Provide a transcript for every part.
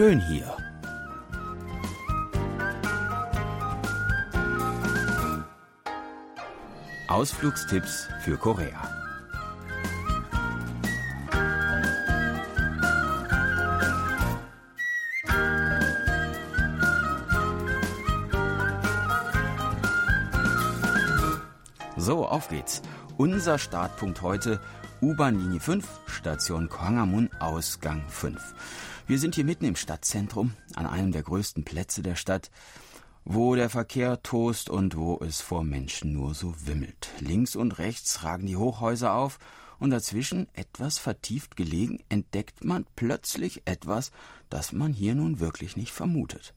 schön hier. Ausflugstipps für Korea. So, auf geht's. Unser Startpunkt heute U-Bahn-Linie 5, Station Kwangamun, Ausgang 5. Wir sind hier mitten im Stadtzentrum, an einem der größten Plätze der Stadt wo der Verkehr tost und wo es vor Menschen nur so wimmelt. Links und rechts ragen die Hochhäuser auf, und dazwischen, etwas vertieft gelegen, entdeckt man plötzlich etwas, das man hier nun wirklich nicht vermutet.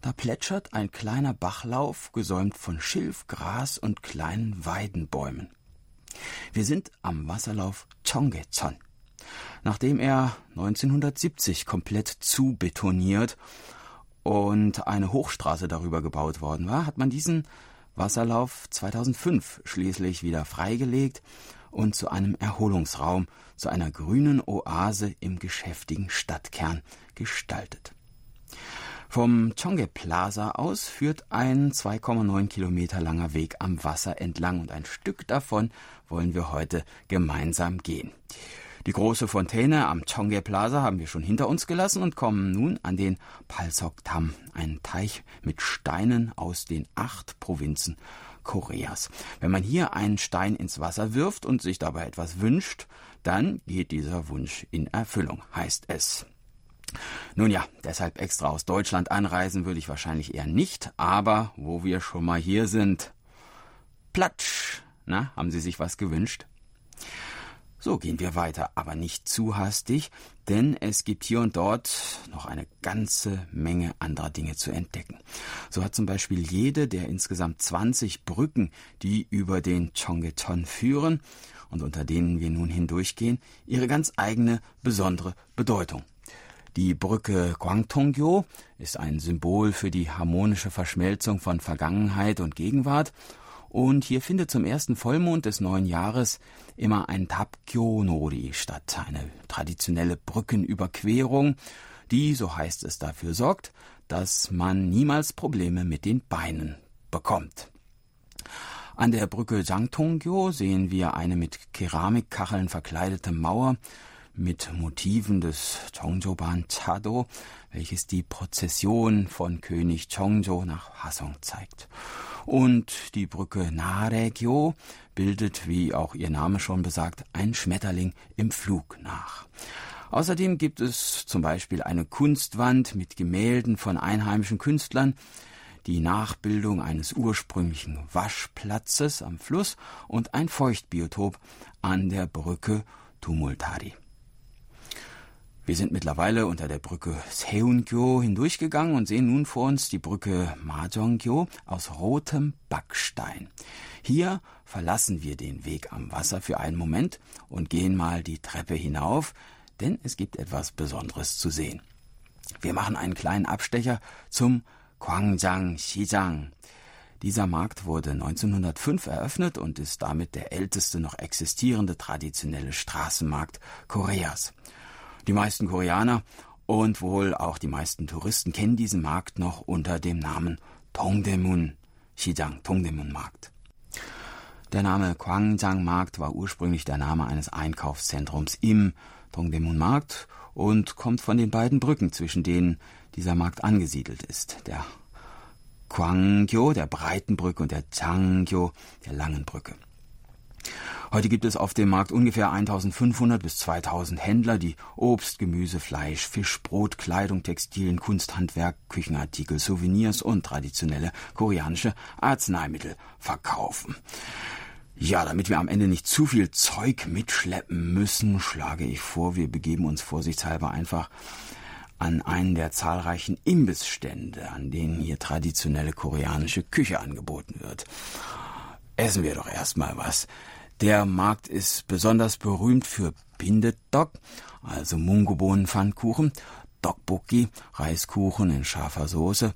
Da plätschert ein kleiner Bachlauf, gesäumt von Schilf, Gras und kleinen Weidenbäumen. Wir sind am Wasserlauf Chongezon. Nachdem er 1970 komplett zubetoniert und eine Hochstraße darüber gebaut worden war, hat man diesen Wasserlauf 2005 schließlich wieder freigelegt und zu einem Erholungsraum, zu einer grünen Oase im geschäftigen Stadtkern gestaltet. Vom Chonge Plaza aus führt ein 2,9 Kilometer langer Weg am Wasser entlang und ein Stück davon wollen wir heute gemeinsam gehen. Die große Fontäne am Chongye Plaza haben wir schon hinter uns gelassen und kommen nun an den Palsok Tam, einen Teich mit Steinen aus den acht Provinzen Koreas. Wenn man hier einen Stein ins Wasser wirft und sich dabei etwas wünscht, dann geht dieser Wunsch in Erfüllung, heißt es. Nun ja, deshalb extra aus Deutschland anreisen würde ich wahrscheinlich eher nicht, aber wo wir schon mal hier sind, Platsch, na, haben Sie sich was gewünscht? So gehen wir weiter, aber nicht zu hastig, denn es gibt hier und dort noch eine ganze Menge anderer Dinge zu entdecken. So hat zum Beispiel jede der insgesamt 20 Brücken, die über den Chongeton führen und unter denen wir nun hindurchgehen, ihre ganz eigene besondere Bedeutung. Die Brücke Gwangtonggyo ist ein Symbol für die harmonische Verschmelzung von Vergangenheit und Gegenwart und hier findet zum ersten Vollmond des neuen Jahres immer ein Tapkyo-Nori statt, eine traditionelle Brückenüberquerung, die, so heißt es, dafür sorgt, dass man niemals Probleme mit den Beinen bekommt. An der Brücke Jangtonggyo sehen wir eine mit Keramikkacheln verkleidete Mauer mit Motiven des Chongjoban Chado, welches die Prozession von König Chongjo nach Hasong zeigt. Und die Brücke Naregyo bildet, wie auch ihr Name schon besagt, ein Schmetterling im Flug nach. Außerdem gibt es zum Beispiel eine Kunstwand mit Gemälden von einheimischen Künstlern, die Nachbildung eines ursprünglichen Waschplatzes am Fluss und ein Feuchtbiotop an der Brücke Tumultari. Wir sind mittlerweile unter der Brücke Seungyo hindurchgegangen und sehen nun vor uns die Brücke Mahjongyo aus rotem Backstein. Hier verlassen wir den Weg am Wasser für einen Moment und gehen mal die Treppe hinauf, denn es gibt etwas Besonderes zu sehen. Wir machen einen kleinen Abstecher zum Gwangjang Xijang. Dieser Markt wurde 1905 eröffnet und ist damit der älteste noch existierende traditionelle Straßenmarkt Koreas. Die meisten Koreaner und wohl auch die meisten Touristen kennen diesen Markt noch unter dem Namen Dongdaemun Shijang, Dongdaemun Markt. Der Name Gwangjang Markt war ursprünglich der Name eines Einkaufszentrums im Dongdaemun Markt und kommt von den beiden Brücken, zwischen denen dieser Markt angesiedelt ist. Der Gwangyo, der breiten Brücke, und der Changgyo, der langen Brücke. Heute gibt es auf dem Markt ungefähr 1500 bis 2000 Händler, die Obst, Gemüse, Fleisch, Fisch, Brot, Kleidung, Textilien, Kunsthandwerk, Küchenartikel, Souvenirs und traditionelle koreanische Arzneimittel verkaufen. Ja, damit wir am Ende nicht zu viel Zeug mitschleppen müssen, schlage ich vor, wir begeben uns vorsichtshalber einfach an einen der zahlreichen Imbissstände, an denen hier traditionelle koreanische Küche angeboten wird. Essen wir doch erstmal was. Der Markt ist besonders berühmt für Pindedok, also Mungobohnenpfannkuchen, Dokboki, Reiskuchen in scharfer Soße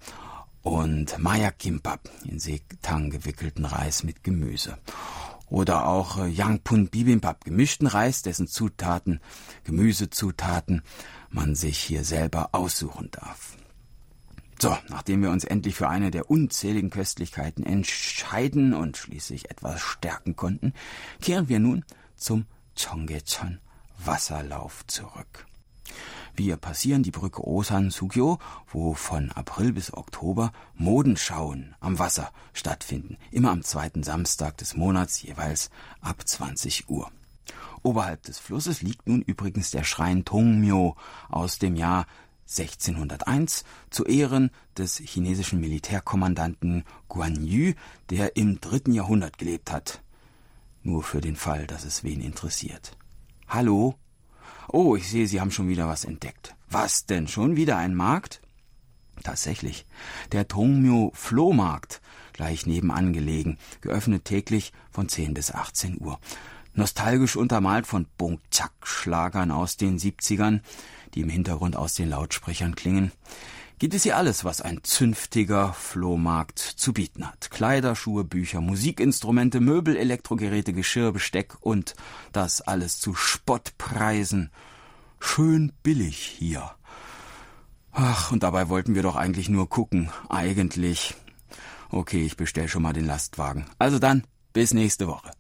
und Maya Kimbap, in Seetang gewickelten Reis mit Gemüse. Oder auch äh, Yangpun Bibimbap, gemischten Reis, dessen Zutaten, Gemüsezutaten man sich hier selber aussuchen darf. So, nachdem wir uns endlich für eine der unzähligen Köstlichkeiten entscheiden und schließlich etwas stärken konnten, kehren wir nun zum Chongechon Wasserlauf zurück. Wir passieren die Brücke Osan-Sugyo, wo von April bis Oktober Modenschauen am Wasser stattfinden, immer am zweiten Samstag des Monats, jeweils ab 20 Uhr. Oberhalb des Flusses liegt nun übrigens der Schrein Tongmyo aus dem Jahr 1601 zu Ehren des chinesischen Militärkommandanten Guan Yu, der im dritten Jahrhundert gelebt hat. Nur für den Fall, dass es wen interessiert. Hallo? Oh, ich sehe, Sie haben schon wieder was entdeckt. Was denn? Schon wieder ein Markt? Tatsächlich. Der Tongmyo Flohmarkt, gleich nebenan gelegen, geöffnet täglich von 10 bis 18 Uhr. Nostalgisch untermalt von Bung-Chak-Schlagern aus den 70ern, die im Hintergrund aus den Lautsprechern klingen, gibt es hier alles, was ein zünftiger Flohmarkt zu bieten hat. Kleider, Schuhe, Bücher, Musikinstrumente, Möbel, Elektrogeräte, Geschirr, Besteck und das alles zu Spottpreisen. Schön billig hier. Ach, und dabei wollten wir doch eigentlich nur gucken. Eigentlich. Okay, ich bestell schon mal den Lastwagen. Also dann, bis nächste Woche.